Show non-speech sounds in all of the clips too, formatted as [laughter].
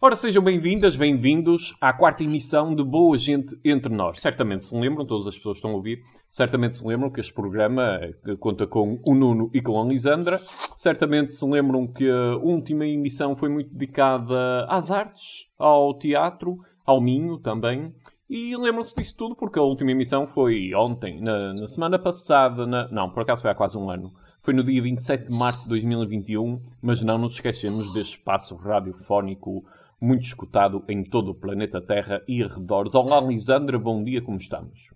Ora, sejam bem-vindas, bem-vindos à quarta emissão de Boa Gente Entre Nós. Certamente se lembram, todas as pessoas que estão a ouvir, certamente se lembram que este programa eh, conta com o Nuno e com a Lisandra. Certamente se lembram que a última emissão foi muito dedicada às artes, ao teatro, ao Minho também. E lembram-se disso tudo porque a última emissão foi ontem, na, na semana passada, na... não, por acaso foi há quase um ano. Foi no dia 27 de março de 2021, mas não nos esquecemos deste espaço radiofónico muito escutado em todo o planeta Terra e arredores. Olá, Lisandra, bom dia, como estamos?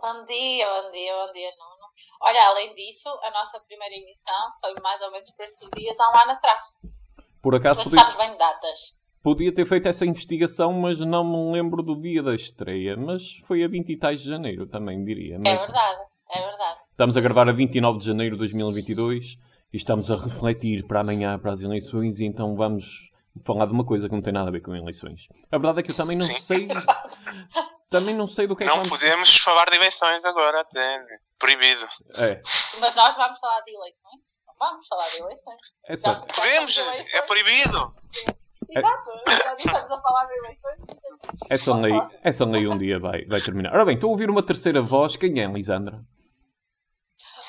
Bom dia, bom dia, bom dia, Nuno. Olha, além disso, a nossa primeira emissão foi mais ou menos por estes dias há um ano atrás. Por acaso podia... sabes bem datas. Podia ter feito essa investigação, mas não me lembro do dia da estreia. Mas foi a 20 e tais de janeiro, também diria. Mas... É verdade, é verdade. Estamos a gravar a 29 de janeiro de 2022 e estamos a refletir para amanhã, para as eleições, e então vamos falar de uma coisa que não tem nada a ver com eleições. A verdade é que eu também não Sim. sei. [laughs] também não sei do que é Não que podemos falar de eleições agora, até. Proibido. É. Mas nós vamos falar de eleições? Vamos falar de eleições. É só... Podemos, é proibido. Exato, estamos a falar de eleições. Essa lei, essa lei um dia vai, vai terminar. Ora bem, estou a ouvir uma terceira voz. Quem é, Lisandra?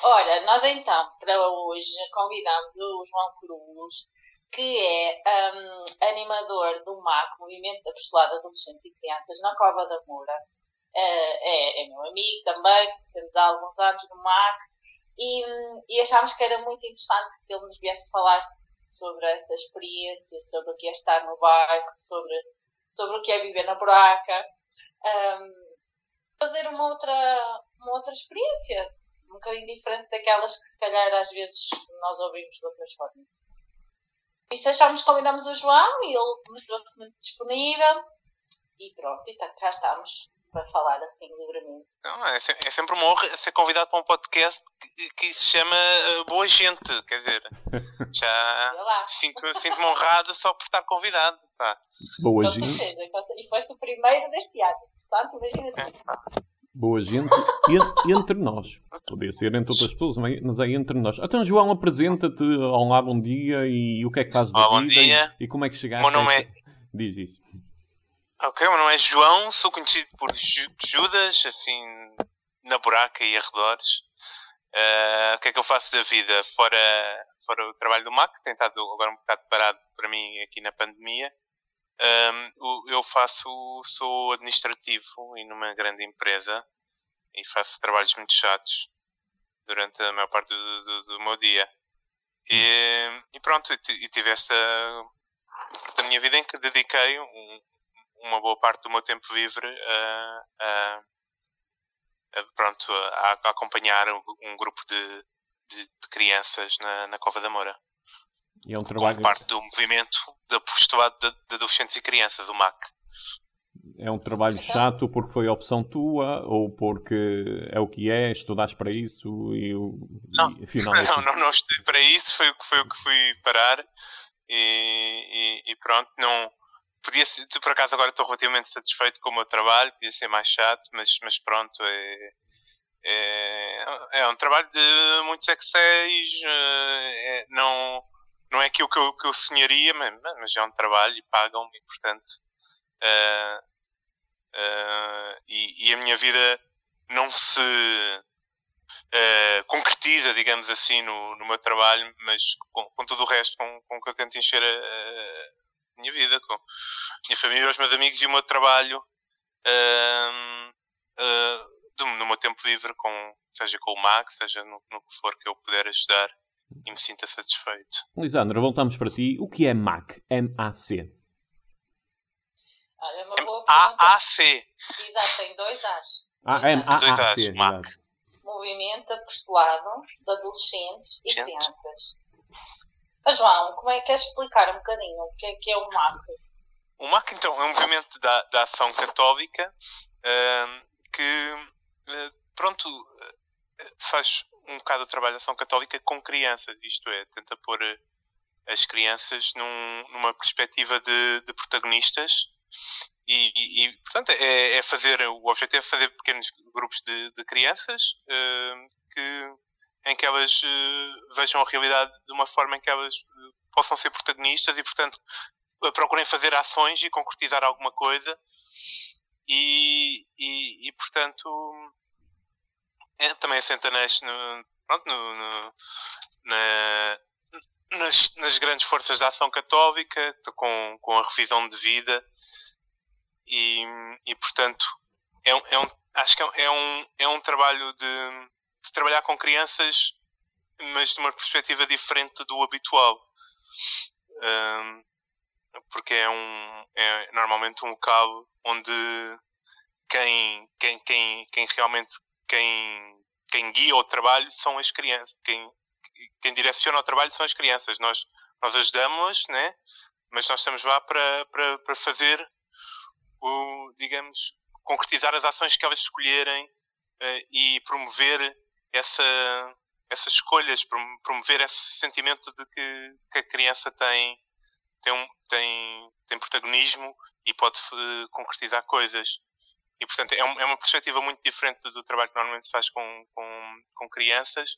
Ora, nós então, para hoje, convidamos o João Cruz, que é um, animador do MAC, Movimento de Apostolado de Adolescentes e Crianças, na Cova da Moura. Uh, é, é, meu amigo também, conhecemos há alguns anos no MAC, e, um, e achámos que era muito interessante que ele nos viesse falar sobre essa experiência, sobre o que é estar no bairro, sobre, sobre o que é viver na buraca. Um, fazer uma outra, uma outra experiência, um bocadinho diferente daquelas que se calhar às vezes nós ouvimos de outras formas isso achámos, convidamos o João e ele mostrou-se muito disponível e pronto, e tá, cá estamos para falar assim livremente. Não, é, é, sempre uma honra ser convidado para um podcast que, que se chama uh, Boa Gente, quer dizer, [laughs] já sinto-me sinto honrado só por estar convidado. Pá. Boa Com Gente. Certeza, e foste o primeiro deste ano, portanto imagina é boa gente entre nós. Podia ser entre outras pessoas, mas é entre nós. Então, João, apresenta-te. Olá, bom dia. E o que é que fazes Olá, bom dia. E, e, como é que chegaste? Meu nome é... Diz isso. Ok, meu nome é João. Sou conhecido por Judas, assim, na buraca e arredores. Uh, o que é que eu faço da vida? Fora, fora o trabalho do MAC, que tem estado agora um bocado parado para mim aqui na pandemia. Um, eu faço, sou administrativo e numa grande empresa e faço trabalhos muito chatos durante a maior parte do, do, do meu dia. E, e pronto, e tive esta da minha vida em que dediquei um, uma boa parte do meu tempo livre a, a, a pronto, a, a, acompanhar um grupo de, de, de crianças na, na Cova da Moura. E é um trabalho... Como parte do movimento de apostolado de, de adolescentes e crianças, o MAC. É um trabalho chato porque foi opção tua ou porque é o que é, estudaste para isso e, não, e afinal... É [laughs] não, não, não estudei para isso, foi, foi o que fui parar e, e, e pronto, não... Podia ser, por acaso agora estou relativamente satisfeito com o meu trabalho, podia ser mais chato, mas, mas pronto, é, é, é um trabalho de muitos Exceis, é, não não é aquilo que eu, que eu sonharia, mas, mas é um trabalho e pagam-me, e portanto. Uh, uh, e, e, a minha vida não se uh, concretiza, digamos assim, no, no meu trabalho, mas com, com tudo o resto com, com que eu tento encher a, a, minha vida, com a minha família, os meus amigos e o meu trabalho. Do, no meu tempo livre, com, seja com o MAC, seja no, no que for que eu puder ajudar e me sinta satisfeito. Lisandra, voltamos para ti. O que é MAC? M-A-C. Olha, uma boa A-A-C. Exato, tem dois A's. Ah, M-A-A-C. MAC. Movimento Apostolado de Adolescentes e Crianças. Mas João, como é que queres explicar um bocadinho o que é, que é o MAC? O MAC, então, é um movimento da, da ação católica uh, que, uh, pronto, uh, faz um bocado o trabalho da ação católica com crianças, isto é, tenta pôr eh, as crianças num, numa perspectiva de, de protagonistas e, e, portanto é, é, fazer o objetivo é fazer pequenos grupos de, de crianças uh, que em que elas uh, vejam a realidade de uma forma em que elas possam ser protagonistas e portanto procurem fazer ações e concretizar alguma coisa e, e, e portanto é, também assenta no, pronto, no, no, na, nas, nas, grandes forças da ação católica, com, com a revisão de vida e, e portanto é, é um, acho que é, é um, é um trabalho de, de trabalhar com crianças mas de uma perspectiva diferente do habitual. Um, porque é um é normalmente um local onde quem, quem, quem, quem realmente quem, quem guia o trabalho são as crianças. Quem, quem direciona o trabalho são as crianças. Nós, nós ajudamos-las, né? mas nós estamos lá para, para, para fazer o, digamos, concretizar as ações que elas escolherem uh, e promover essa, essas escolhas, promover esse sentimento de que, que a criança tem, tem, tem, tem protagonismo e pode uh, concretizar coisas. E, portanto, é, é, uma perspectiva muito diferente do, trabalho que normalmente se faz com, com, com crianças.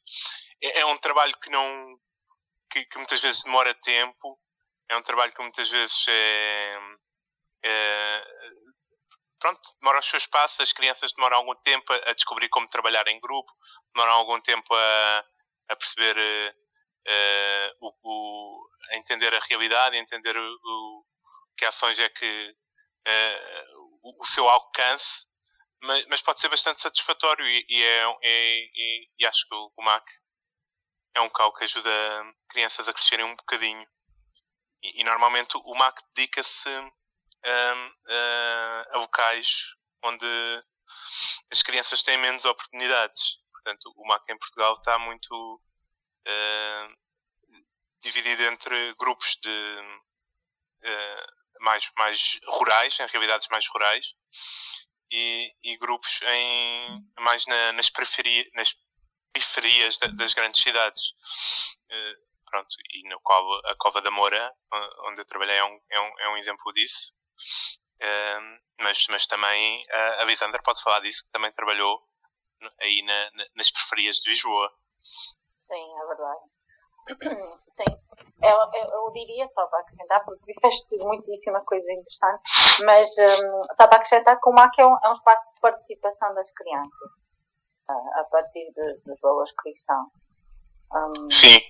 É, é, um trabalho que não que, que, muitas vezes demora tempo, é um trabalho que muitas vezes é, é pronto, demora o seu espaço, as crianças demoram algum tempo a, descobrir como trabalhar em grupo, demoram algum tempo a, a perceber uh, o, o, a entender a realidade, a entender o, o que ações é que uh, o, seu alcance, mas, mas, pode ser bastante satisfatório e, e, é, é, e, e acho que o, MAC é um cal que ajuda crianças a crescerem um bocadinho. E, normalmente o MAC dedica-se a locais onde as crianças têm menos oportunidades. Portanto, o MAC em Portugal está muito uh, dividido entre grupos de uh, mais, mais rurais, em realidades mais rurais, e, e grupos em, mais na, nas, periferia, nas periferias das grandes cidades. Uh, pronto, e no qual a Cova da Moura, onde eu trabalhei, é um, é um, é um exemplo disso. Uh, mas, mas também a Lisandra pode falar disso, que também trabalhou aí na, na, nas periferias de Lisboa. Sim, é verdade. Sim, eu, eu, eu, diria só para acrescentar, porque disseste muitíssima coisa interessante, mas um, só para acrescentar que o MAC é um, é um espaço de participação das crianças, uh, a partir de, dos valores cristãos. Um, Sim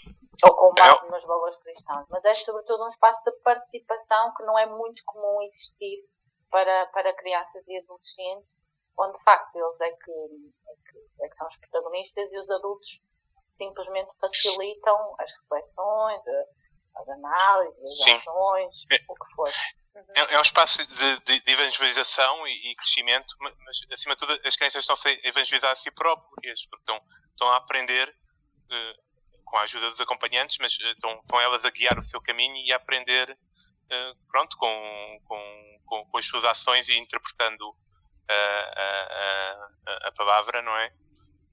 ou com base é. nos valores cristãos, mas é sobretudo um espaço de participação que não é muito comum existir para, para crianças e adolescentes, onde de facto eles é que, é que, é que são os protagonistas e os adultos simplesmente facilitam as reflexões, as análises, as Sim. ações, é. o que for. Uhum. É, é, um espaço de, de, de evangelização e, e, crescimento, mas acima de tudo as crianças estão a evangelizar a si próprias, porque estão, estão a aprender uh, com a ajuda dos acompanhantes, mas uh, estão, estão elas a guiar o seu caminho e a aprender, uh, pronto, com, com, com, com, as suas ações e interpretando a, a, a, a palavra, não é?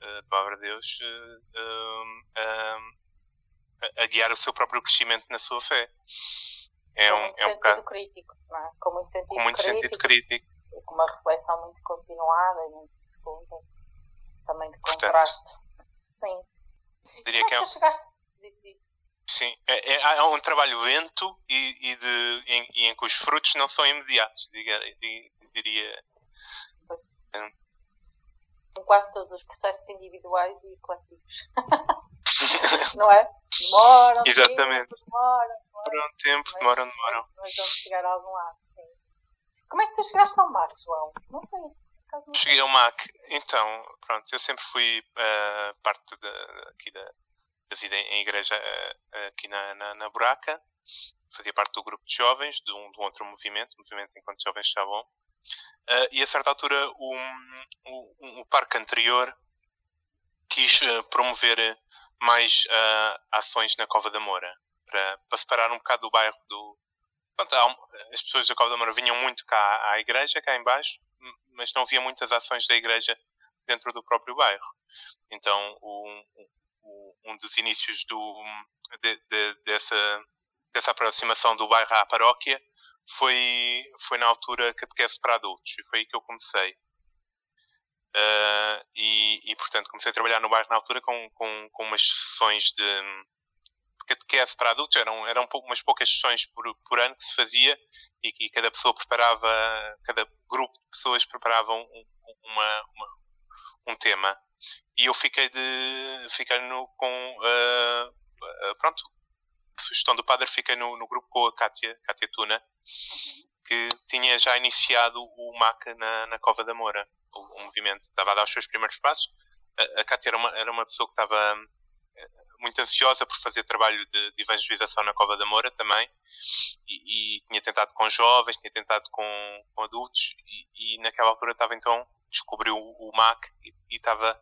A palavra de Deus a, a, guiar o seu próprio crescimento na sua fé. É com um, muito é um sentido bocado, crítico, não é? Com muito sentido, com muito crítico, sentido crítico. E com uma reflexão muito continuada e muito profunda. Também de contraste. Portanto, Sim diria que é. Chegaste... Diz, diz. Sim, é, é, é, um trabalho lento e, e de, em, em, que os frutos não são imediatos, diria. diria Com quase todos os processos individuais e coletivos. [laughs] não é? Demoram, Exatamente. Tempo, demoram, demoram. um tempo, mas, demoram, demoram. Mas, vamos chegar a algum lado, sim. Como é que tu chegaste ao mar, João? Não sei. Cheguei ao MAC, então, pronto, eu sempre fui uh, parte de, aqui da, da, vida em igreja uh, aqui na, na, na, Buraca, fazia parte do grupo de jovens, de um, de um outro movimento, movimento enquanto jovens estavam, uh, e a certa altura o, o, o parque anterior quis promover mais ações na Cova da Moura, para, para separar um bocado do bairro do, Pronto, as pessoas da Cova da Moura vinham muito cá à igreja, cá embaixo, mas não havia muitas ações da igreja dentro do próprio bairro. Então, um, um dos inícios do, de, de, dessa, dessa aproximação do bairro à paróquia foi, foi na altura catequese para adultos, e foi aí que eu comecei. Uh, e, e, portanto, comecei a trabalhar no bairro na altura com, com, com umas sessões de, catequese para adultos, eram, eram umas poucas sessões por, por ano que se fazia e, e cada pessoa preparava, cada grupo de pessoas preparava um, uma, uma, um tema. E eu fiquei de fiquei no, com uh, pronto, sugestão do padre, fiquei no, no grupo com a Kátia, Kátia Tuna, que tinha já iniciado o MAC na, na Cova da Moura, o, o movimento. Estava a dar os seus primeiros passos. A, a Kátia era uma, era uma pessoa que estava eh, muito ansiosa por fazer trabalho de, de evangelização na Cova da Moura também e, e, tinha tentado com jovens, tinha tentado com, com adultos e, e, naquela altura estava então descobriu o, o MAC e, e estava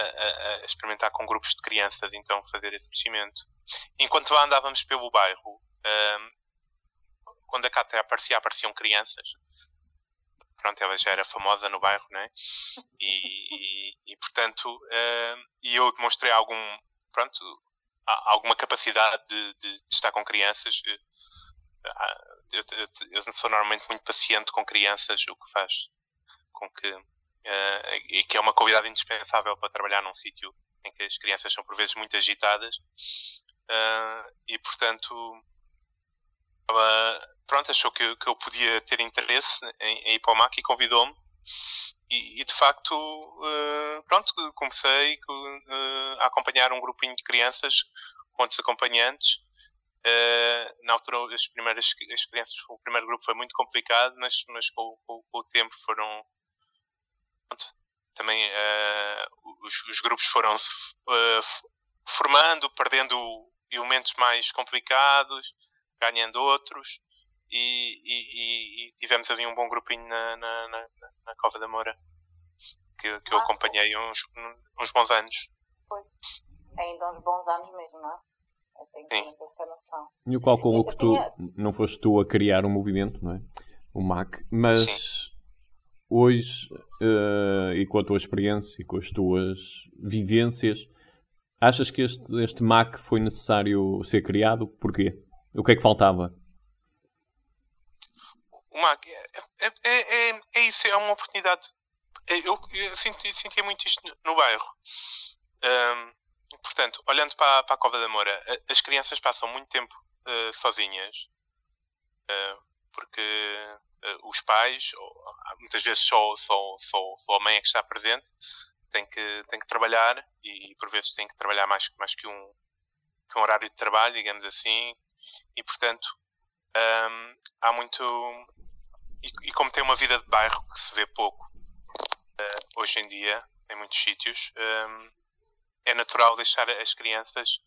a, a, experimentar com grupos de crianças então fazer esse crescimento enquanto lá andávamos pelo bairro um, quando a Cátia aparecia apareciam crianças pronto, ela já era famosa no bairro, né? E, e, e portanto, uh, e eu demonstrei algum, pronto, alguma capacidade de, de, de estar com crianças. Eu, eu, eu, sou normalmente muito paciente com crianças, o que faz com que uh, e que é uma qualidade indispensável para trabalhar num sítio em que as crianças são por vezes muito agitadas uh, e portanto pronto, achou que, que eu podia ter interesse em, em ir para o MAC e convidou-me. E, e, de facto, uh, pronto, comecei a acompanhar um grupinho de crianças com outros acompanhantes. Uh, na altura, as primeiras as crianças, o primeiro grupo foi muito complicado, mas, mas com, com, com o tempo foram. Pronto, também os, os, grupos foram se formando, perdendo elementos mais complicados, ganhando outros e, e, e, tivemos ali um bom grupinho na, na, na, na Cova da Moura que, que ah, eu acompanhei uns, uns bons anos. Pois, ainda uns bons anos mesmo, não é? Eu tenho Sim. essa noção. E o qual com o que tu tinha... não foste tu a criar o um movimento, não é? O MAC, mas Sim. hoje, uh, e com a tua experiência e com as tuas vivências, achas que este, este MAC foi necessário ser criado? Porquê? O que é que faltava? uma, é, é, é, é, isso, é uma oportunidade. Eu, eu senti, sentia muito isto no bairro. Um, portanto, olhando para, para, a Cova da Moura, as crianças passam muito tempo uh, sozinhas, uh, porque os pais, muitas vezes só, só, só, só a mãe é que está presente, tem que, tem que trabalhar e por vezes tem que trabalhar mais, mais que, um, que um horário de trabalho, digamos assim, e portanto um, há muito e, e, como tem uma vida de bairro que se vê pouco uh, hoje em dia, em muitos sítios, um, é natural deixar as crianças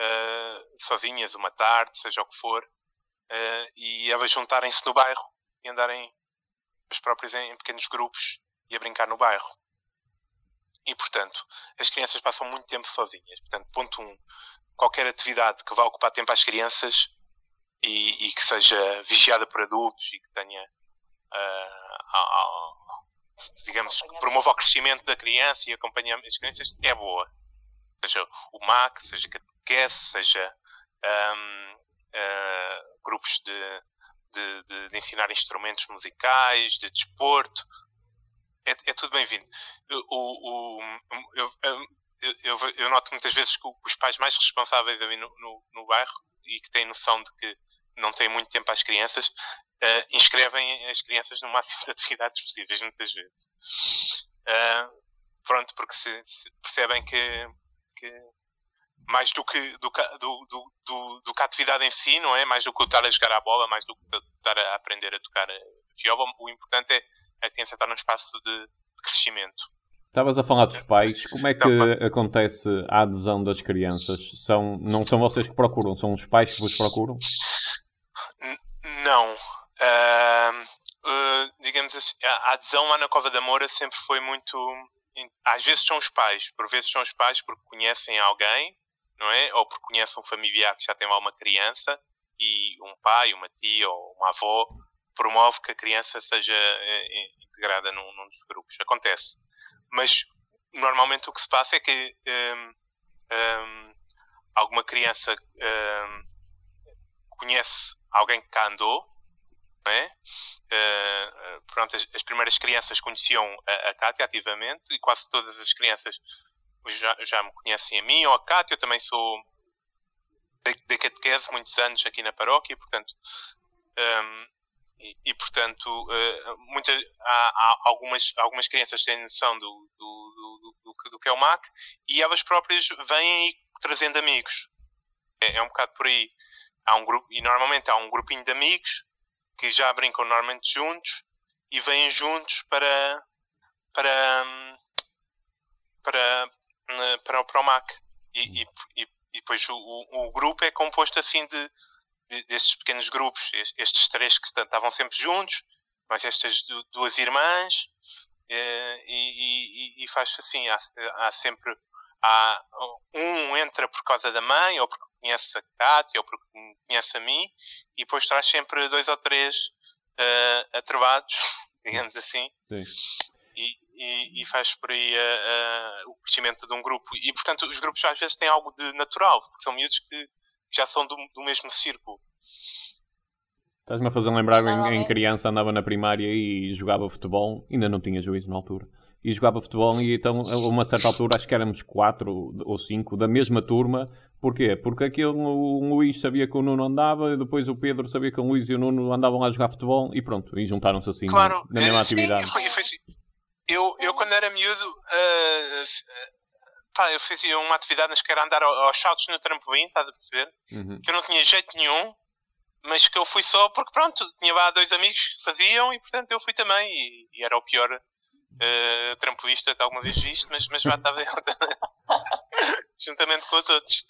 uh, sozinhas uma tarde, seja o que for, uh, e elas juntarem-se no bairro e andarem as próprias em, pequenos grupos e a brincar no bairro. E, portanto, as crianças passam muito tempo sozinhas. Portanto, ponto um, qualquer atividade que vá ocupar tempo às crianças e, e que seja vigiada por adultos e que tenha uh, digamos, que promova o crescimento da criança e acompanha as crianças, é boa. Seja o MAC, seja catequese, seja um, uh, ah, grupos de, de, de, de, ensinar instrumentos musicais, de desporto, é, é tudo bem-vindo. O, o, eu, eu, eu, noto muitas vezes que os pais mais responsáveis ali no, no, no bairro e que têm noção de que não têm muito tempo às crianças, uh, inscrevem as crianças no máximo de atividades possíveis, muitas vezes. Uh, pronto, porque se, se percebem que, que, mais do que, do, do, do, do, que a atividade em si, não é? Mais do que estar a jogar a bola, mais do que estar a aprender a tocar viola, o importante é a criança estar num espaço de, de crescimento. Estavas a falar dos pais, como é que então, acontece a adesão das crianças? São, não são vocês que procuram, são os pais que vos procuram? Não. Uh, uh, digamos assim, a adesão lá na Cova da Moura sempre foi muito. Às vezes são os pais, por vezes são os pais porque conhecem alguém, não é? Ou porque conhecem um familiar que já tem lá uma criança e um pai, uma tia ou uma avó promove que a criança seja eh, integrada num, num dos grupos. Acontece. Mas normalmente o que se passa é que um, um, alguma criança um, conhece alguém que cá andou é? Uh, pronto, as, as, primeiras crianças conheciam a, a ativamente e quase todas as crianças já, já me conhecem a mim ou a Cátia. Eu também sou da catequese muitos anos aqui na paróquia, portanto, um, e, e, portanto, uh, muitas, há, há, algumas, algumas crianças têm noção do, do, do, do, do que é o MAC e elas próprias vêm trazendo amigos. É, é, um bocado por aí. Há um grupo, e normalmente há um grupinho de amigos que já brincam normalmente juntos e vêm juntos para para para, para, para o MAC. E, e, e, depois o, o, o, grupo é composto assim de, de, destes pequenos grupos, estes três que estavam sempre juntos, mais estas duas irmãs, eh, e, e, e faz assim, há, há sempre há, um entra por causa da mãe, ou porque conhece a Cátia, ou porque conhece a mim, e depois traz sempre dois ou três uh, atrevados, [laughs] digamos assim, e, e, e, faz por aí uh, uh, o crescimento de um grupo. E, portanto, os grupos às vezes têm algo de natural, porque são miúdos que já são do, do mesmo círculo. Estás-me a fazer lembrar, em, em, criança andava na primária e jogava futebol, ainda não tinha juízo na altura, e jogava futebol e então a uma certa altura acho que éramos quatro ou cinco da mesma turma. Porquê? Porque aquele, o Luís sabia que o Nuno andava, e depois o Pedro sabia que o Luís e o Nuno andavam lá a jogar futebol e pronto, e juntaram-se assim claro, na, mesma sim, atividade. Foi, foi assim. Eu, eu quando era miúdo, uh, pá, eu fazia uma atividade nas que era andar aos saltos no trampolim, estás a perceber? Uhum. Que eu não tinha jeito nenhum, mas que eu fui só porque pronto, tinha lá dois amigos que faziam e portanto eu fui também e, e era o pior uh, trampolista que alguma vez viste, mas, mas já estava eu juntamente com os outros.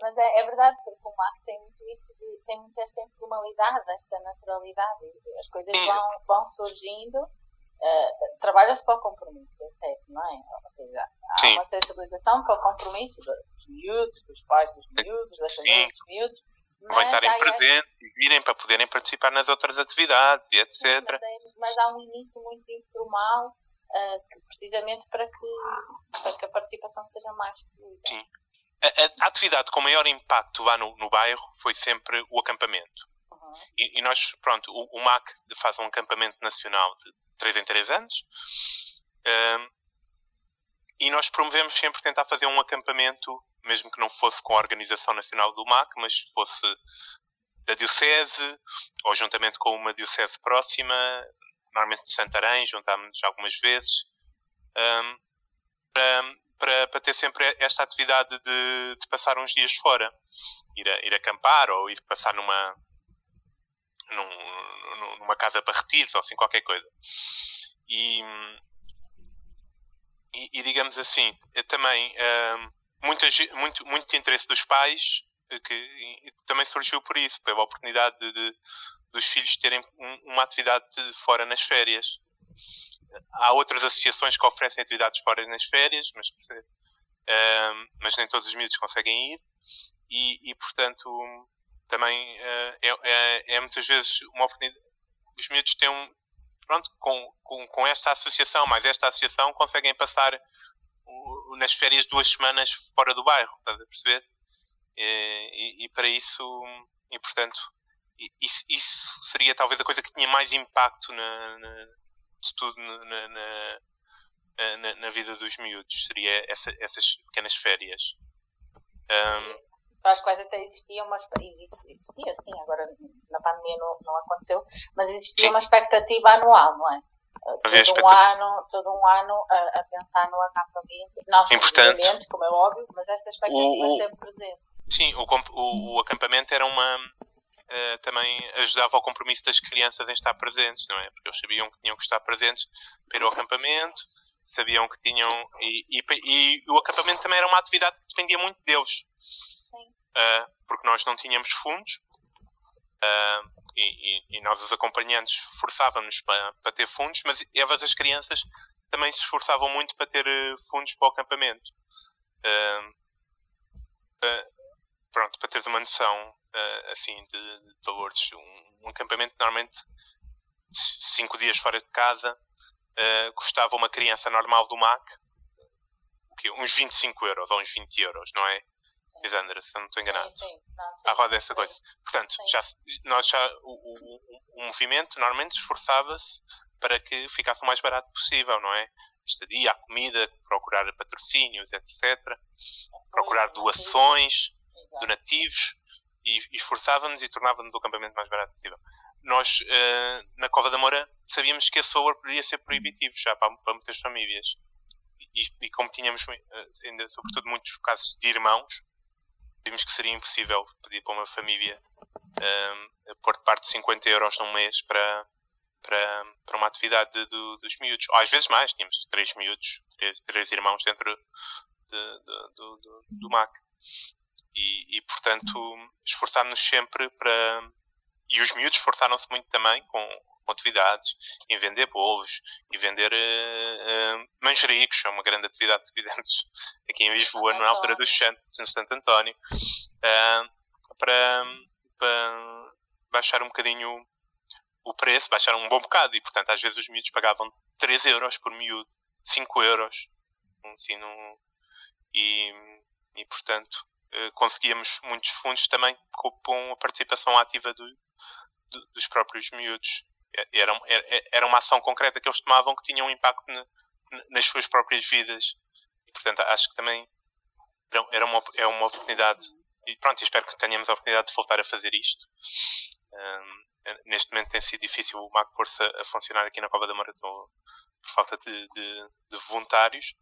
Mas é, é verdade, porque o Marco tem muito isto, de, tem muito esta informalidade, esta naturalidade, as coisas vão, vão surgindo. Uh, trabalha-se para o compromisso, é certo, não é? Ou seja, há Sim. uma sensibilização para o compromisso dos miúdos, dos pais dos miúdos, das famílias dos miúdos. Mas estarem presentes e virem para poderem participar nas outras atividades e etc. Mas, mas há um início muito informal uh, precisamente para que, para que a participação seja mais fluida. Sim. A, a, atividade com maior impacto lá no, no bairro foi sempre o acampamento. E, e, nós, pronto, o, o, MAC faz um acampamento nacional de 3 em 3 anos. Um, e nós promovemos sempre tentar fazer um acampamento, mesmo que não fosse com a Organização Nacional do MAC, mas fosse da Diocese, ou juntamente com uma Diocese próxima, normalmente de Santarém, juntámos-nos algumas vezes, um, para, para, para, ter sempre esta atividade de, de, passar uns dias fora, ir, a, ir acampar ou ir passar numa, num, numa casa para retiros ou assim qualquer coisa. E, e, e digamos assim, também um, muita, muito, muito interesse dos pais que também surgiu por isso, pela oportunidade de, de dos filhos terem um, uma atividade fora nas férias. Há outras associações que oferecem atividades fora nas férias, mas, uh, mas nem todos os miúdos conseguem ir. E, e portanto, também uh, é, é, é, muitas vezes uma oportunidade. Os miúdos têm um. Pronto, com, com, com esta associação, mais esta associação, conseguem passar nas férias duas semanas fora do bairro, estás a perceber? E, e, e para isso, e portanto, isso, isso, seria talvez a coisa que tinha mais impacto na, na de tudo na, na, na, vida dos miúdos. Seria essa, essas pequenas férias. Um, para as quais até existia uma existia sim, agora na pandemia não, não aconteceu, mas existia sim. uma expectativa anual, não é? Todo um, ano, todo um ano a, a, pensar no acampamento, não Importante. como é óbvio, mas esta expectativa o, o, sempre presente. Sim, o, o, o acampamento era uma, uh, também ajudava ao compromisso das crianças em estar presentes, não é? Porque eles sabiam que tinham que estar presentes para ir ao acampamento, sabiam que tinham. E, e, e o acampamento também era uma atividade que dependia muito deles. Uh, porque nós não tínhamos fundos. Uh, e, e, nós, os acompanhantes, esforçávamos para, para ter fundos, mas elas, as crianças, também se esforçavam muito para ter fundos para o acampamento. Uh, pronto, para teres uma noção, assim, de, de valores. Um, um, acampamento, normalmente, cinco dias fora de casa, uh, custava uma criança normal do MAC uns 25 euros ou uns 20 euros, não é? Lisandra, se não estou enganado. Sim, sim. Não, sim, a roda sim, essa coisa. Portanto, já, nós já, o, o, o movimento normalmente esforçava-se para que ficasse o mais barato possível, não é? Estadia, a comida, procurar patrocínios, etc. Procurar doações, donativos e, esforçávamos e tornávamos o acampamento mais barato possível. Nós, uh, na Cova da Moura, sabíamos que esse valor podia ser proibitivo já para, para muitas famílias. E, e como tínhamos uh, ainda, sobretudo, muitos casos de irmãos, vimos que seria impossível pedir para uma família uh, pôr de parte 50 euros num mês para, para, para uma atividade de, de, dos miúdos. Ou às vezes mais, tínhamos três miúdos, três, três irmãos dentro de, do, do, MAC. E, e portanto, esforçámos-nos sempre para. E os miúdos esforçaram-se muito também com atividades, em vender bolos e vender uh, uh, manjericos, é uma grande atividade de evidentes [laughs] aqui em Lisboa, na altura do Santo, no Santo António, uh, para, para baixar um bocadinho o preço, baixar um bom bocado, e portanto às vezes os miúdos pagavam 3 euros por miúdo, 5 euros, assim, num, e, e portanto conseguíamos muitos fundos também com a participação ativa do, dos próprios miúdos. Era, era, uma ação concreta que eles tomavam que tinha um impacto nas suas próprias vidas. E, portanto, acho que também era uma, é uma oportunidade. E pronto, espero que tenhamos a oportunidade de voltar a fazer isto. Um, neste momento tem sido difícil o MAC pôr-se a, funcionar aqui na Cova da Maratona por falta de, de, de voluntários.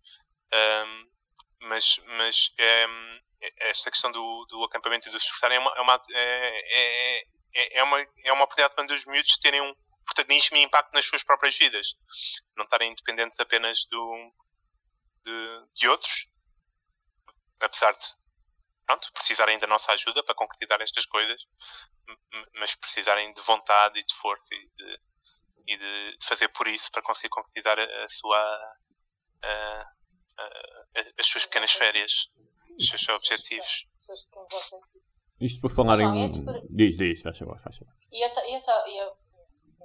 Um, mas, mas é, é, esta questão do, do acampamento e do surfar é uma, é, uma, é, é, é, uma, é uma oportunidade para os miúdos terem um protagonismo e impacto nas suas próprias vidas. Não estarem independentes apenas do, de, de outros, apesar de pronto, precisarem da nossa ajuda para concretizar estas coisas, mas precisarem de vontade e de força e de, e de, de fazer por isso para conseguir concretizar a, a sua. A, as suas pequenas férias, os seus objetivos. Isto por falar em. Diz, diz, faz favor, faz favor. E essa, e essa, eu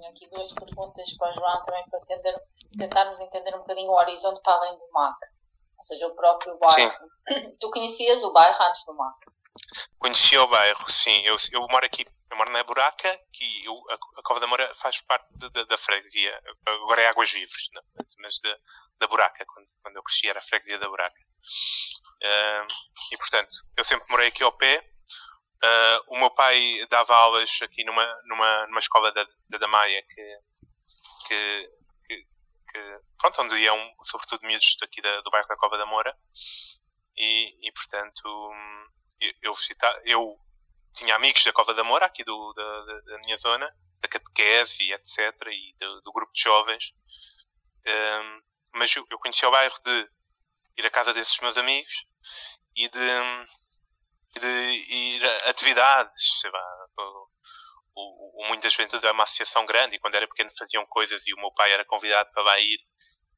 tenho aqui duas perguntas para o João também para entender, tentarmos entender um bocadinho o horizonte para além do MAC. Ou seja, o próprio bairro. Sim. [clears throat] Tu conhecias o bairro antes do MAC? Conhecia o bairro, sim. Eu, eu moro aqui, eu moro na Buraca, que eu, a, a Cova da Moura faz parte de, de, da freguesia. Agora é Águas Vivres, não, mas da, da Buraca, quando, quando eu cresci era a freguesia da Buraca. Uh, e portanto, eu sempre morei aqui ao pé. Uh, o meu pai dava aulas aqui numa, numa, numa escola da, da Damaia que, que, que, que, pronto, onde iam sobretudo miúdos daqui da, do bairro da Cova da Moura. E, e portanto, eu, eu, eu tinha amigos da Cova da Moura, aqui do, da, da, minha zona, da catequese etc, e do, do grupo de jovens. Um, mas eu, eu conhecia o bairro de ir à casa desses meus amigos e de, de ir a atividades, sei lá, o, o Muitas Juventude é uma associação grande e quando era pequeno faziam coisas e o meu pai era convidado para lá ir,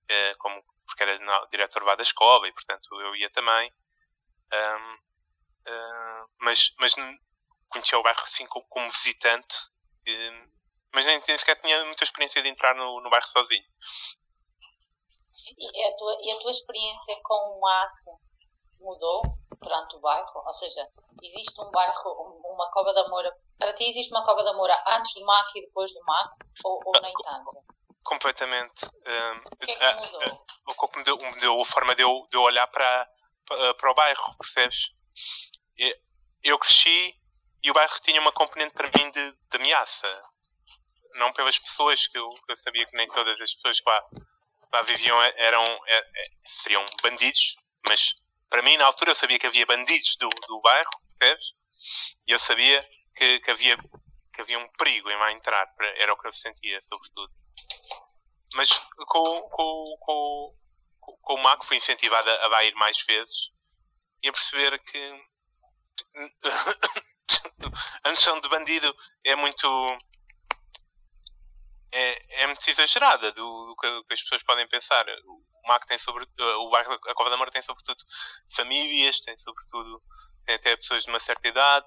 eh, como, porque era diretor lá da escola e portanto eu ia também. Um, uh, mas, mas conhecia o bairro assim como, como visitante, mas nem, nem, sequer tinha muita experiência de entrar no, no bairro sozinho. E a, tua, e a tua experiência com o MAC mudou durante o bairro? Ou seja, existe um bairro, uma Cova da Moura, para ti existe uma Cova da Moura antes do MAC e depois do MAC? Ou, ou nem tanto? Completamente. Um, o que é que mudou? o que me deu, me deu a forma de eu, de eu olhar para, para, para o bairro, percebes? eu cresci e o bairro tinha uma componente para mim de, de ameaça. Não pelas pessoas, que eu, eu, sabia que nem todas as pessoas que lá, lá viviam eram, é, é, seriam bandidos, mas para mim, na altura, eu sabia que havia bandidos do, do bairro, percebes? E eu sabia que, que, havia, que havia um perigo em lá entrar, era o que eu sentia, sobretudo. Mas com, com, com, com o Mac fui incentivado a, a ir mais vezes e a perceber que [coughs] a noção de bandido é muito é, é muito exagerada do, do, que as pessoas podem pensar. Tem sobre o bairro a Cova da Moura tem sobretudo famílias, tem sobretudo tem até pessoas de uma certa idade.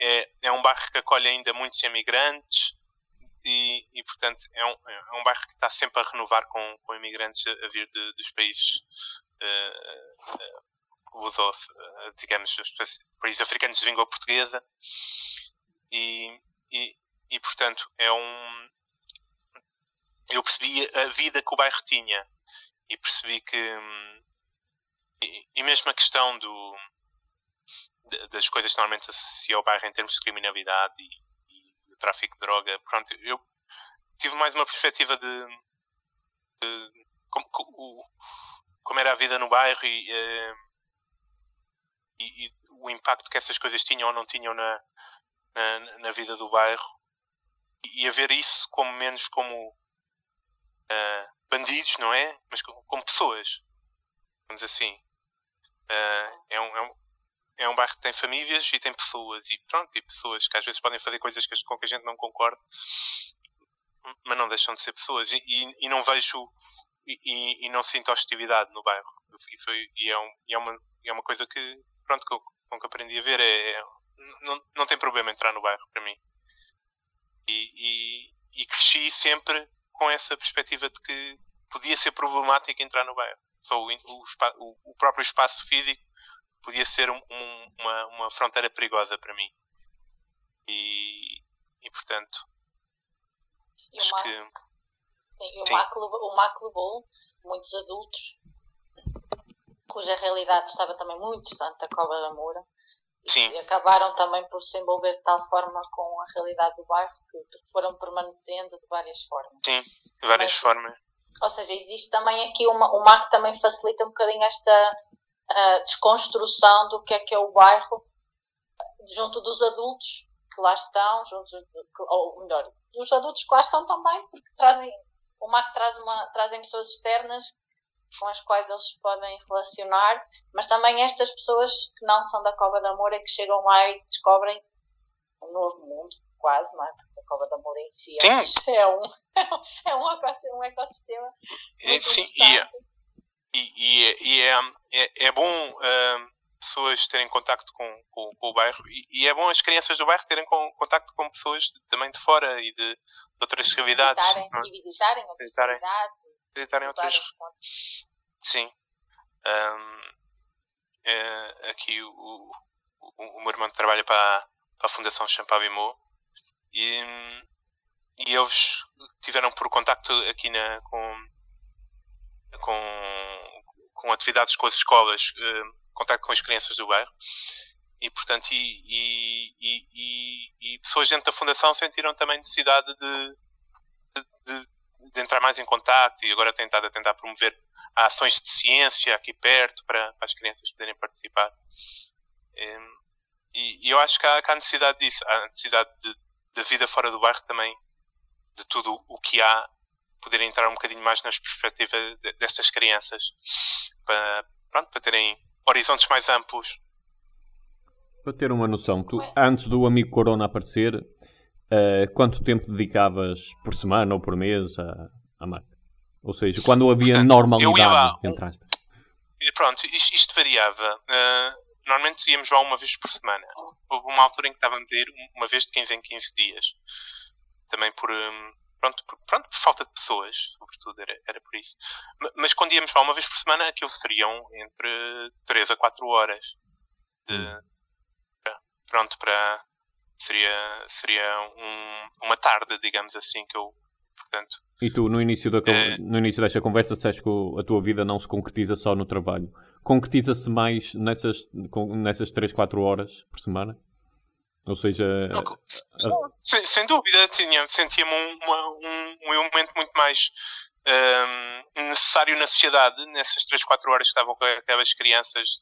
É, é um bairro que acolhe ainda muitos imigrantes e, e portanto é um, é um bairro que está sempre a renovar com, com imigrantes a, vir de, dos países uh, uh, eh, digamos, os países africanos de língua portuguesa. E, e, e, portanto, é um. Eu percebi a vida que o bairro tinha e percebi que. E, e mesmo a questão do, das coisas que normalmente associa ao bairro em termos de criminalidade e, e o tráfico de droga. Pronto, eu tive mais uma perspectiva de, de como, como, era a vida no bairro e, eh, e, e, o impacto que essas coisas tinham ou não tinham na, na, na vida do bairro e a ver isso como menos como uh, bandidos, não é? Mas como, pessoas. Vamos assim. Uh, é, um, é, um, é um bairro que tem famílias e tem pessoas. E pronto, e pessoas que às vezes podem fazer coisas que, com que a gente não concorda, mas não deixam de ser pessoas. E, e, e não vejo e, e, não sinto hostilidade no bairro. E, foi, e, é, um, e é, uma, é uma coisa que, pronto, que com que aprendi a ver. É, é, não, não tem problema entrar no bairro, para mim. E, e, e cresci sempre com essa perspectiva de que podia ser problemático entrar no bairro. Só o, o, o próprio espaço físico podia ser um, um, uma, uma fronteira perigosa para mim. E, e portanto, e acho que. Sim, o, MAC o muitos adultos cuja realidade estava também muito distante da Cova da Moura Sim. E acabaram também por se envolver de tal forma com a realidade do bairro que, foram permanecendo de várias formas. Sim, de várias Mas, formas. Ou seja, existe também aqui uma, o MAC também facilita um bocadinho esta uh, desconstrução do que é que é o bairro junto dos adultos que lá estão, junto, ou melhor, dos adultos que lá estão também, porque trazem, o MAC traz uma, trazem pessoas externas com as quais eles se podem relacionar, mas também estas pessoas que não são da Cova da Moura que chegam lá e descobrem um novo mundo, quase, não é? Porque a Cova da Moura em si é, é um, [laughs] é um, ecossistema, um ecossistema muito Sim, e, é, e, e, é, é, é bom uh, pessoas terem contacto com, com, com o bairro e, e, é bom as crianças do bairro terem com, contacto com pessoas também de fora e de, de outras. Visitarem, é? E visitarem outras visitarem. Visitarem outras. Sim. Um, é, aqui o, o, o, meu irmão trabalha para, para a Fundação Champavimou e, e eles tiveram por contacto aqui na, com, com, com atividades com as escolas, uh, contacto com as crianças do bairro e portanto e, e, e, e, pessoas dentro da fundação sentiram também necessidade de, de, de entrar mais em contato e agora tem estado a tentar promover ações de ciência aqui perto para, para as crianças poderem participar. E, e eu acho que há, que há, necessidade disso, há necessidade de, de vida fora do bairro também, de tudo o que há, poder entrar um bocadinho mais nas perspectivas destas crianças, para, pronto, para terem horizontes mais amplos. Para ter uma noção, tu, antes do amigo Corona aparecer, uh, quanto tempo dedicavas por semana ou por mês à, à máquina? Ou seja, quando havia Portanto, normalidade, entre aspas. Pronto, isto, isto variava. Uh, normalmente íamos lá uma vez por semana. Houve uma altura em que estávamos a ir uma vez de 15 em 15 dias. Também por, um, pronto, por, pronto, por falta de pessoas, sobretudo, era, era por isso. Mas quando íamos lá uma vez por semana, aquilo seriam entre 3 a 4 horas. De, hum. pronto, para, seria, seria um, uma tarde, digamos assim, que eu, portanto... E tu, no início, da, é... no início desta conversa, disseste que a tua vida não se concretiza só no trabalho. Concretiza-se mais nessas, nessas 3, 4 horas por semana? Ou seja... Não, a... sem, sem, dúvida, sentia-me um, um, um elemento muito mais um, necessário na sociedade, nessas 3, 4 horas que estavam com aquelas crianças...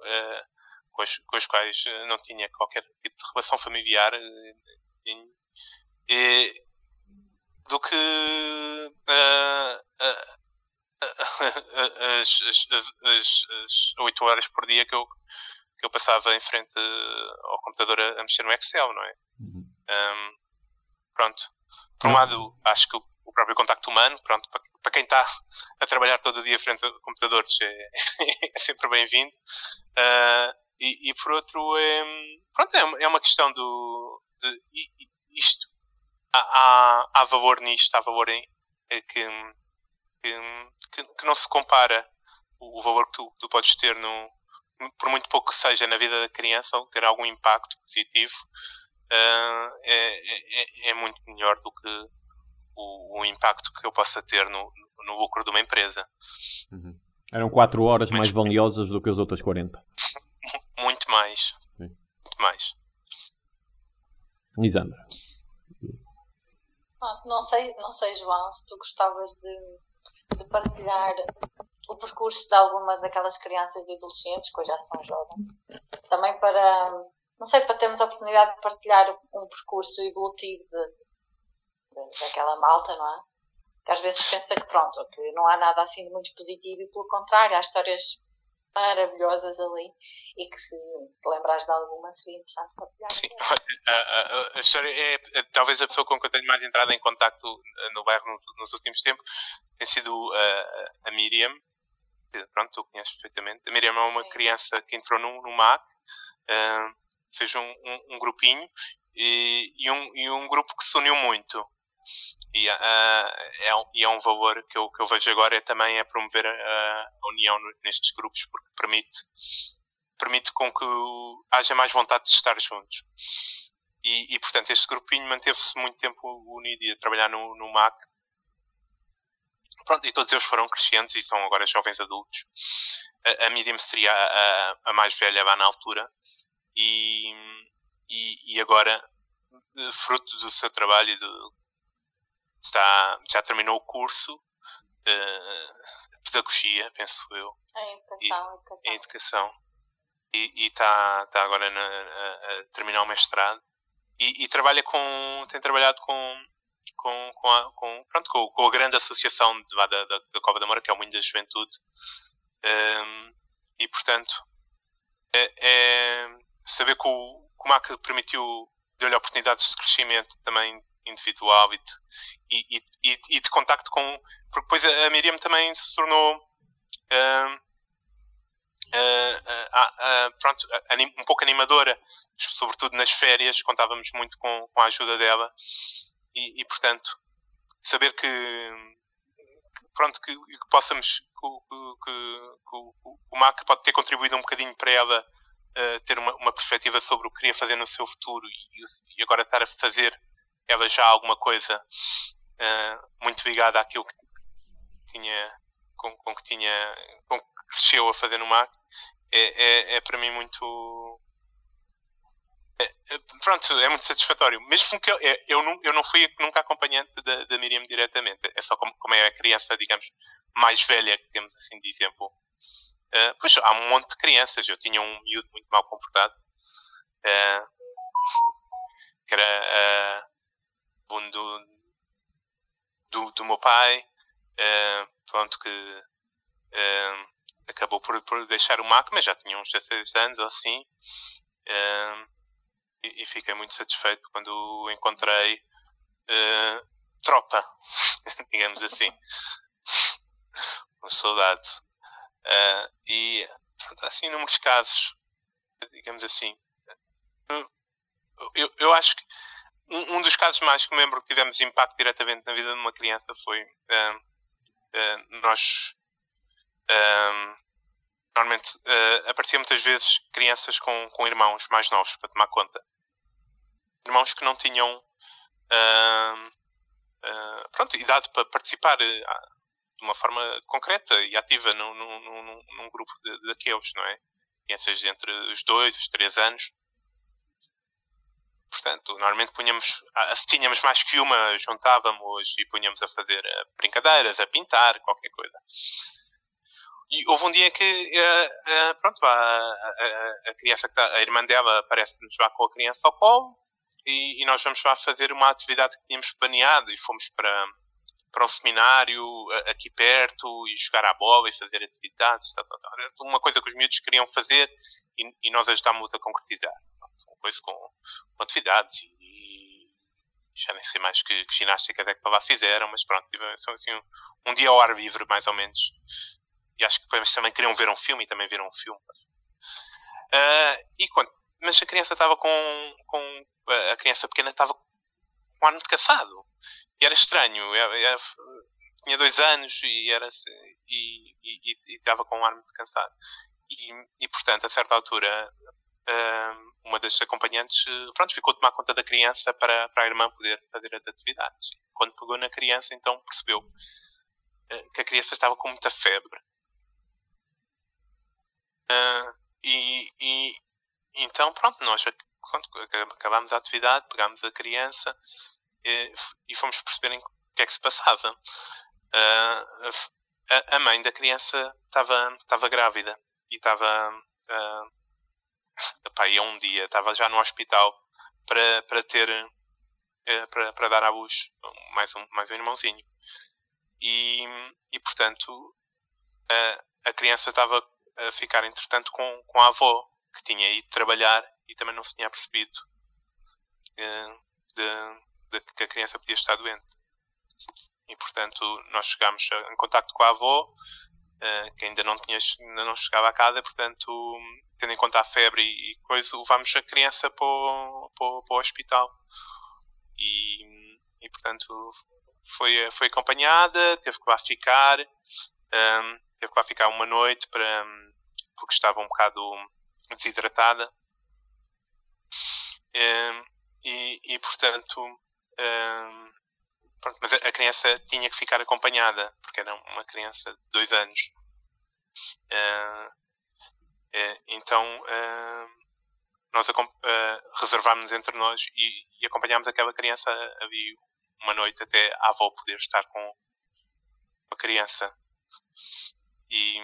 Uh, com as, com quais eh, não tinha qualquer tipo de relação familiar e, eh, do que uh, uh, [laughs] as, as, as, as 8 horas por dia que eu, que eu passava em frente ao computador a, a mexer no Excel, não é? Uhum. Um, pronto. Por um lado, acho que o, o próprio contacto humano, pronto, para, para quem está [laughs] a trabalhar todo o dia frente a computadores é, [laughs] é sempre bem-vindo. Uh, e, e por outro, é, pronto, é, é uma questão do. De, isto. Há, há, valor nisto, há valor em, é que, que, que, não se compara o, o valor que tu, tu, podes ter, no, por muito pouco que seja na vida da criança, ou ter algum impacto positivo, uh, é, é, é, muito melhor do que o, o, impacto que eu possa ter no, no lucro de uma empresa. Uhum. Eram 4 horas mais valiosas do que as outras 40. [laughs] muito mais. Sim. Muito mais. Lisandra. Não sei, não sei, João, se tu gostavas de, de partilhar o percurso de algumas daquelas crianças e adolescentes que hoje já são jovens. Também para, não sei, para termos a oportunidade de partilhar um percurso evolutivo de, de, daquela malta, não é? Que às vezes pensa que pronto, que não há nada assim de muito positivo e pelo contrário, há histórias maravilhosas ali e que se, se te lembrares de alguma seria interessante partilhar. Sim, a, a, a, história é, é, talvez a pessoa com que eu tenho mais entrado em contacto no bairro nos, nos últimos tempos tem sido a, a Miriam, pronto, tu conheces perfeitamente. A Miriam é uma Sim. criança que entrou no, no MAC, uh, fez um, um, um grupinho e, e, um, e um grupo que se uniu muito. E, uh, é, um, e é um valor que eu, que eu vejo agora é também é promover a, a união nestes grupos porque permite permite com que haja mais vontade de estar juntos. E, e portanto, este grupinho manteve-se muito tempo unido e a trabalhar no, no MAC Pronto, e todos eles foram crescentes e são agora jovens adultos. A, a Miriam seria a, a, mais velha lá na altura e, e, e, agora, fruto do seu trabalho, do, está, já terminou o curso, uh, pedagogia, penso eu. Em educação. E, educação. Em educação. E, e está, está agora na, a, a terminar o mestrado. E, e, trabalha com, tem trabalhado com com, com, a, com, pronto, com, com, a grande associação de, da, da, da Cova da Moura, que é o Moinho da Juventude. Um, e, portanto, é, é saber que o, que o MAC permitiu, deu-lhe oportunidades de crescimento também individual e de, e, e, e de contacto com. Porque depois a Miriam também se tornou. Uh, uh, uh, pronto, um pouco animadora, sobretudo nas férias, contávamos muito com, com a ajuda dela e, portanto, saber que, pronto, que, que possamos, que, que, o MAC pode ter contribuído um bocadinho para ela uh, ter uma, uma perspectiva sobre o que queria fazer no seu futuro e, e agora estar a fazer ela já alguma coisa uh, muito ligada àquilo que tinha, com, com que tinha, com que cresceu a fazer no MAC, é, é, é para mim muito, é, é, pronto, é muito satisfatório. Mesmo que eu, é, eu, não, eu não fui nunca acompanhante da, da Miriam diretamente. É só como, como é a criança, digamos, mais velha que temos assim de exemplo. Uh, pois há um monte de crianças. Eu tinha um miúdo muito mal comportado. Uh, [laughs] que era um do, do, do meu pai. Uh, pronto, que acabou por, por deixar o MAC, mas já tinha uns 16 anos ou assim. Uh, e, e fiquei muito satisfeito quando encontrei tropa, [laughs] digamos assim, [laughs] um soldado. E pronto, assim, inúmeros casos, digamos assim. Eu, eu acho que um, um, dos casos mais que me lembro que tivemos impacto diretamente na vida de uma criança foi uh, uh, nós normalmente uh, apareciam muitas vezes crianças com, com irmãos mais novos para tomar conta irmãos que não tinham uh, uh, pronto, idade para participar uh, de uma forma concreta e ativa num, num, num, num grupo de, daqueles, não é? Crianças entre os dois, os três anos. Portanto, normalmente punhamos, se tínhamos mais que uma, juntávamos e punhamos a fazer brincadeiras, a pintar, qualquer coisa. E houve um dia que, uh, uh, pronto, a, a, a, criança, tá, a irmã dela aparece-nos lá com a criança ao colo e, e, nós vamos lá fazer uma atividade que tínhamos planeado e fomos para, para um seminário aqui perto e jogar à bola e fazer atividades. Tal, tal, tal. Uma coisa que os miúdos queriam fazer e, e nós ajudámos a concretizar. Coisa com, atividades e, já nem sei mais que, que ginástica é que para lá fizeram, mas pronto, tivemos assim, um, um dia ao ar livre, mais ou menos. E acho que também queriam ver um filme e também viram um filme. Uh, e quando, mas a criança estava com, com a criança pequena estava com um arma de caçado. E era estranho. Tinha dois anos e, era, e, e, e, estava com um arma de caçado. E, e, portanto, a certa altura, uma das acompanhantes pronto, ficou a tomar conta da criança para, para a irmã poder fazer as atividades. Quando pegou na criança, então percebeu eh, que a criança estava com muita febre. E, e, então, pronto, nós acabámos a atividade, pegámos a criança e, e fomos perceberem o que é que se passava. Uh, a, mãe da criança estava, estava grávida e estava. Epá, um dia, estava já no hospital para, para ter. Uh, para, para dar à luz mais um, mais um irmãozinho. E, e portanto, a, a criança estava a ficar, entretanto, com, com a avó, que tinha ido trabalhar e também não se tinha percebido uh, de, de, que a criança podia estar doente. E, portanto, nós chegámos em contato com a avó, que ainda não, tinha, ainda não chegava a casa, portanto, tendo em conta a febre e, e coisa, levámos a criança para o, para para o hospital. E, e, portanto, foi, foi acompanhada, teve que lá ficar, um, ehm, teve que lá ficar uma noite para, porque estava um bocado desidratada. Um, e, e, portanto, um, pronto, mas a criança tinha que ficar acompanhada, porque era uma criança de dois anos. Uh, uh, então, uh, nós reservámos-nos entre nós e, e acompanhámos aquela criança ali uma noite até a avó poder estar com a criança. E,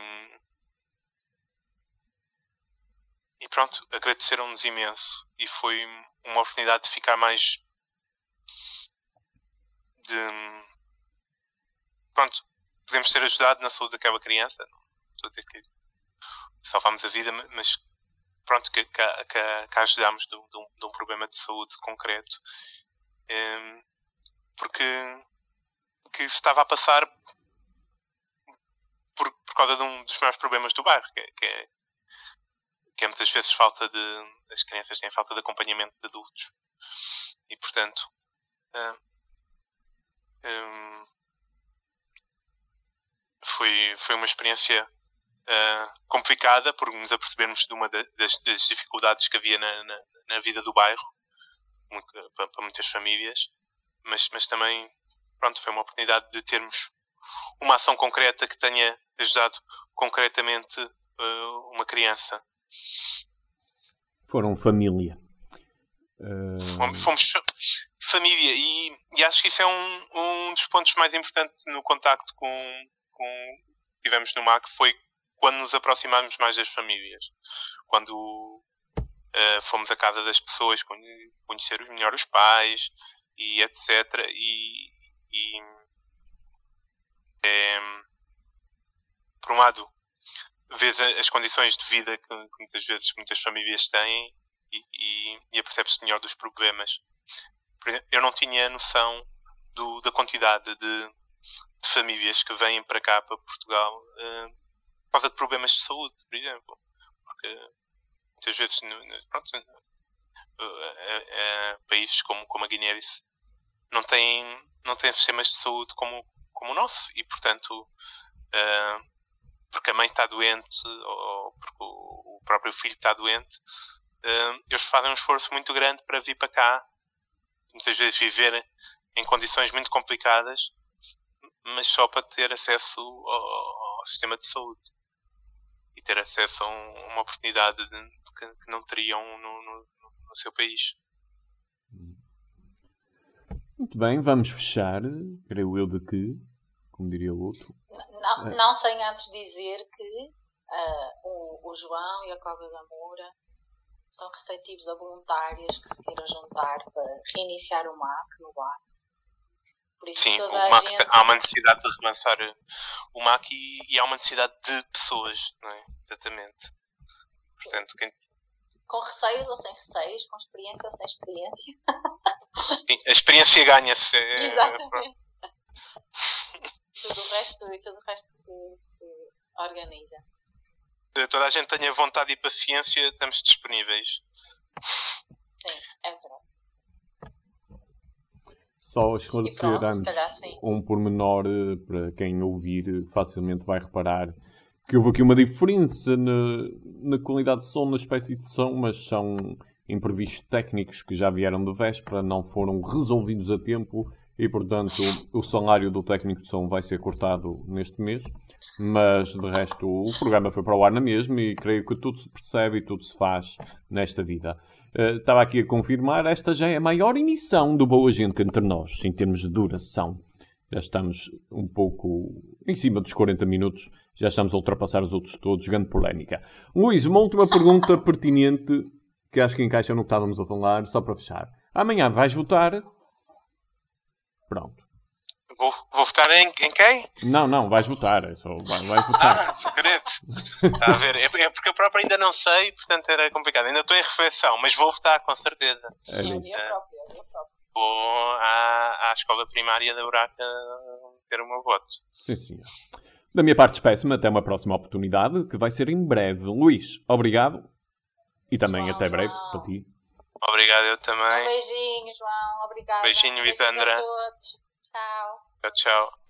e pronto, agradeceram-nos imenso e foi uma oportunidade de ficar mais de pronto, podemos ter ajudado na saúde daquela criança não estou a dizer que salvámos a vida mas pronto, que, que, que, que ajudámos de, de, um, de, um, problema de saúde concreto um, porque que estava a passar por, por causa de um dos maiores problemas do bairro que é, que é que é muitas vezes falta de. As crianças têm falta de acompanhamento de adultos. E portanto. Uh, um, foi, foi uma experiência uh, complicada por nos apercebermos de uma das, das dificuldades que havia na, na, na vida do bairro muito, para, para, muitas famílias mas, mas também pronto, foi uma oportunidade de termos uma ação concreta que tenha ajudado concretamente uh, uma criança foram família. Uh... Fomos, fomos, família e, e, acho que isso é um, um dos pontos mais importantes no contacto com, com que tivemos no MAC foi quando nos aproximámos mais das famílias. Quando uh, fomos à casa das pessoas, conhecer melhor os pais e etc. E, e é, por um lado, vês as condições de vida que, que muitas vezes muitas famílias têm e, e, e apercebes melhor dos problemas. Exemplo, eu não tinha noção do, da quantidade de, de, famílias que vêm para cá, para Portugal, uh, por causa de problemas de saúde, por exemplo. Porque muitas vezes, pronto, uh, uh, países como, como a Guiné-Bissau não têm, não têm sistemas de saúde como, como o nosso e, portanto, porque a mãe está doente ou porque o próprio filho está doente, eles fazem um esforço muito grande para vir para cá, muitas vezes viver em condições muito complicadas, mas só para ter acesso ao, ao sistema de saúde e ter acesso a um, uma oportunidade de, de que, que, não teriam no, no, no seu país. Muito bem, vamos fechar, creio eu, de que como diria o outro. Não, é. não sem antes dizer que uh, o, o, João e a Cobra da Moura estão receptivos a voluntários que se queiram juntar para reiniciar o MAC no bar. Por isso Sim, toda o MAC gente... há uma necessidade de relançar o MAC e, e, há uma necessidade de pessoas, não é? Exatamente. Portanto, quem... Com receios ou sem receios, com experiência ou sem experiência. [laughs] Sim, a experiência ganha-se. É, Exatamente. tudo o resto, e tudo o resto se, se organiza. Toda a gente tenha vontade e paciência, estamos disponíveis. Sim, é verdade. Só esclarecer pronto, antes um pormenor eh, para quem ouvir facilmente vai reparar que houve aqui uma diferença na, na qualidade de som, na espécie de som, mas são imprevistos técnicos que já vieram de véspera, não foram resolvidos a tempo e, portanto, o salário do técnico de som vai ser cortado neste mês. Mas, de resto, o programa foi para o ar na mesma e creio que tudo se percebe e tudo se faz nesta vida. Uh, estava aqui a confirmar, esta já é a maior emissão do Boa Gente entre nós, em termos de duração. Já estamos um pouco em cima dos 40 minutos, já estamos a ultrapassar os outros todos, grande polémica. Luís, uma última pergunta pertinente que acho que encaixa no que estávamos a falar, só para fechar. Amanhã vais votar. Pronto. Vou, vou votar em, em quem? Não, não, vais votar. É só, vais, vais votar. [laughs] Ah, querido. Está a ver. É, é porque eu próprio ainda não sei, portanto era complicado. Ainda estou em refeição, mas vou votar, com certeza. É isso. Próprio. Vou à, à escola primária da Buraca ter o meu voto. Sim, sim. Da minha parte, despeço-me até uma próxima oportunidade, que vai ser em breve. Luís, obrigado. E também João, até breve João. para ti. Obrigado, eu também. Um beijinho, João. Obrigada. Beijinho, Beijinhos Lisandra. a todos. Ciao. out.